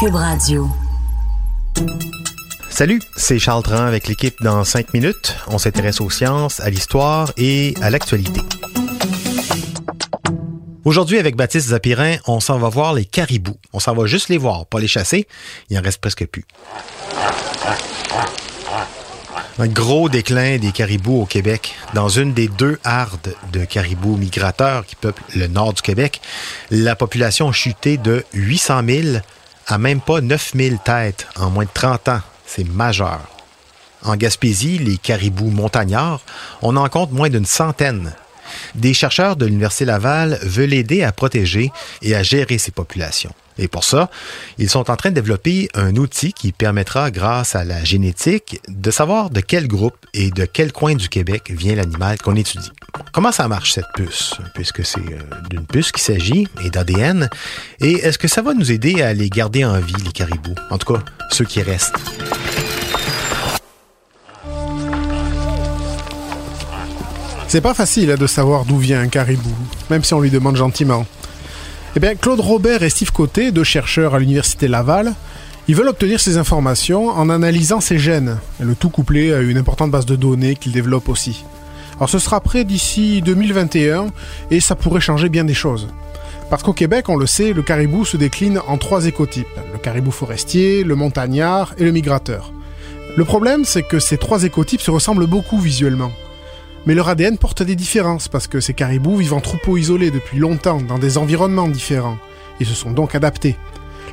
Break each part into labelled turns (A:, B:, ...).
A: Cube Radio.
B: Salut, c'est Charles Tran avec l'équipe dans 5 minutes. On s'intéresse aux sciences, à l'histoire et à l'actualité. Aujourd'hui, avec Baptiste Zapirin, on s'en va voir les caribous. On s'en va juste les voir, pas les chasser. Il en reste presque plus. Un gros déclin des caribous au Québec. Dans une des deux hardes de caribous migrateurs qui peuplent le nord du Québec, la population a chuté de 800 000 à même pas 9 000 têtes en moins de 30 ans. C'est majeur. En Gaspésie, les caribous montagnards, on en compte moins d'une centaine. Des chercheurs de l'Université Laval veulent aider à protéger et à gérer ces populations. Et pour ça, ils sont en train de développer un outil qui permettra, grâce à la génétique, de savoir de quel groupe et de quel coin du Québec vient l'animal qu'on étudie. Comment ça marche cette puce, puisque c'est euh, d'une puce qu'il s'agit et d'ADN, et est-ce que ça va nous aider à les garder en vie, les caribous, en tout cas ceux qui restent?
C: C'est pas facile hein, de savoir d'où vient un caribou, même si on lui demande gentiment. Eh Claude Robert et Steve Côté, deux chercheurs à l'Université Laval, ils veulent obtenir ces informations en analysant ces gènes, le tout couplé à une importante base de données qu'ils développent aussi. Alors ce sera prêt d'ici 2021 et ça pourrait changer bien des choses. Parce qu'au Québec, on le sait, le caribou se décline en trois écotypes. Le caribou forestier, le montagnard et le migrateur. Le problème, c'est que ces trois écotypes se ressemblent beaucoup visuellement. Mais leur ADN porte des différences parce que ces caribous vivent en troupeaux isolés depuis longtemps dans des environnements différents et se sont donc adaptés.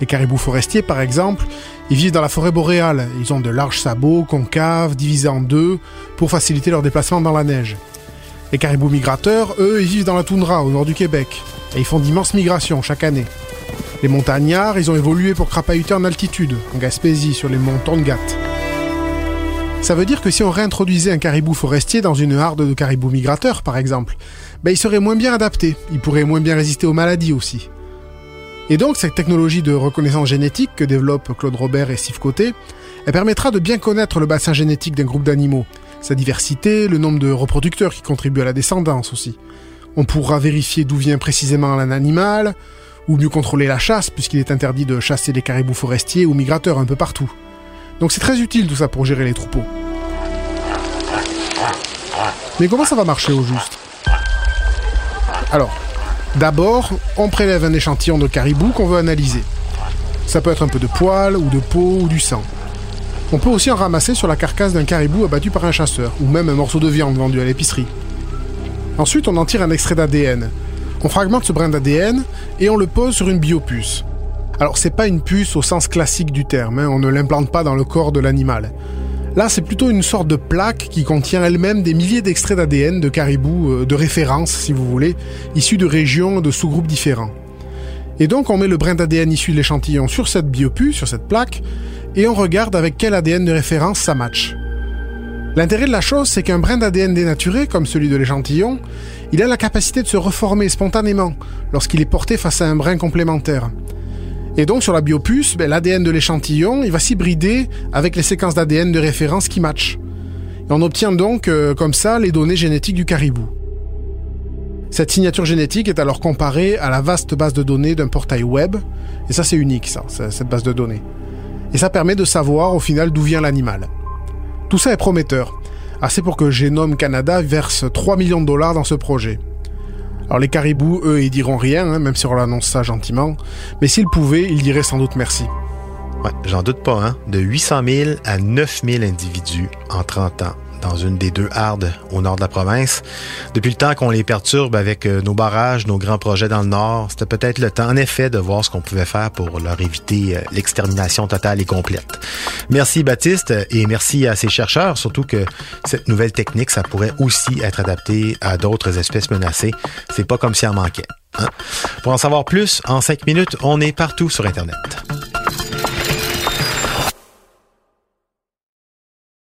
C: Les caribous forestiers, par exemple, ils vivent dans la forêt boréale. Ils ont de larges sabots concaves, divisés en deux, pour faciliter leur déplacement dans la neige. Les caribous migrateurs, eux, ils vivent dans la toundra, au nord du Québec, et ils font d'immenses migrations chaque année. Les montagnards, ils ont évolué pour crapahuter en altitude, en Gaspésie, sur les monts Tongat. Ça veut dire que si on réintroduisait un caribou forestier dans une harde de caribous migrateurs, par exemple, ben il serait moins bien adapté, il pourrait moins bien résister aux maladies aussi. Et donc cette technologie de reconnaissance génétique que développent Claude Robert et Steve Côté, elle permettra de bien connaître le bassin génétique d'un groupe d'animaux, sa diversité, le nombre de reproducteurs qui contribuent à la descendance aussi. On pourra vérifier d'où vient précisément un animal, ou mieux contrôler la chasse, puisqu'il est interdit de chasser des caribous forestiers ou migrateurs un peu partout. Donc c'est très utile tout ça pour gérer les troupeaux. Mais comment ça va marcher au juste? Alors, d'abord, on prélève un échantillon de caribou qu'on veut analyser. Ça peut être un peu de poils, ou de peau, ou du sang. On peut aussi en ramasser sur la carcasse d'un caribou abattu par un chasseur, ou même un morceau de viande vendu à l'épicerie. Ensuite, on en tire un extrait d'ADN. On fragmente ce brin d'ADN et on le pose sur une biopuce. Alors c'est pas une puce au sens classique du terme, hein, on ne l'implante pas dans le corps de l'animal. Là, c'est plutôt une sorte de plaque qui contient elle-même des milliers d'extraits d'ADN de caribou euh, de référence, si vous voulez, issus de régions, de sous-groupes différents. Et donc, on met le brin d'ADN issu de l'échantillon sur cette biopuce, sur cette plaque, et on regarde avec quel ADN de référence ça match. L'intérêt de la chose, c'est qu'un brin d'ADN dénaturé, comme celui de l'échantillon, il a la capacité de se reformer spontanément lorsqu'il est porté face à un brin complémentaire. Et donc sur la biopuce, ben, l'ADN de l'échantillon, il va s'hybrider avec les séquences d'ADN de référence qui matchent. Et on obtient donc euh, comme ça les données génétiques du caribou. Cette signature génétique est alors comparée à la vaste base de données d'un portail web, et ça c'est unique ça, cette base de données. Et ça permet de savoir au final d'où vient l'animal. Tout ça est prometteur. Assez pour que Genome Canada verse 3 millions de dollars dans ce projet. Alors les caribous, eux, ils diront rien, hein, même si on l'annonce ça gentiment. Mais s'ils pouvaient, ils diraient sans doute merci.
B: Ouais, j'en doute pas, hein. De 800 000 à 9 000 individus en 30 ans dans une des deux hardes au nord de la province. Depuis le temps qu'on les perturbe avec euh, nos barrages, nos grands projets dans le nord, c'était peut-être le temps, en effet, de voir ce qu'on pouvait faire pour leur éviter euh, l'extermination totale et complète. Merci Baptiste et merci à ces chercheurs, surtout que cette nouvelle technique, ça pourrait aussi être adapté à d'autres espèces menacées. C'est pas comme si en manquait. Hein? Pour en savoir plus, en cinq minutes, on est partout sur Internet.